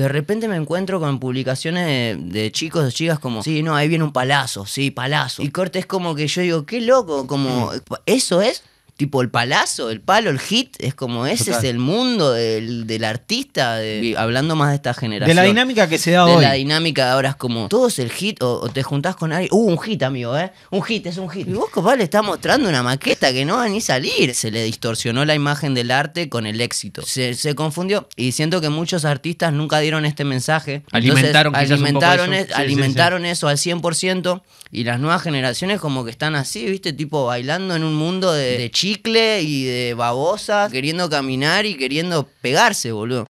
de repente me encuentro con publicaciones de, de chicos, de chicas como, sí, no, ahí viene un palazo, sí, palazo. Y corte es como que yo digo, qué loco, como, ¿eso es? Tipo el palazo, el palo, el hit, es como ese Total. es el mundo del, del artista, de- hablando más de esta generación. De la dinámica que se da de hoy. la dinámica de ahora es como, todo es el hit, o, o te juntás con alguien, uh, un hit, amigo, ¿eh? Un hit, es un hit. Y vos, compadre, le estás mostrando una maqueta que no va ni salir. Se le distorsionó la imagen del arte con el éxito. Se, se confundió. Y siento que muchos artistas nunca dieron este mensaje. Alimentaron quizás un poco alimentaron, eso. es- Sí, sí, alimentaron eso al 100%. Y las nuevas generaciones como que están así, ¿viste? Tipo bailando en un mundo de, de y de babosas, queriendo caminar y queriendo pegarse, boludo.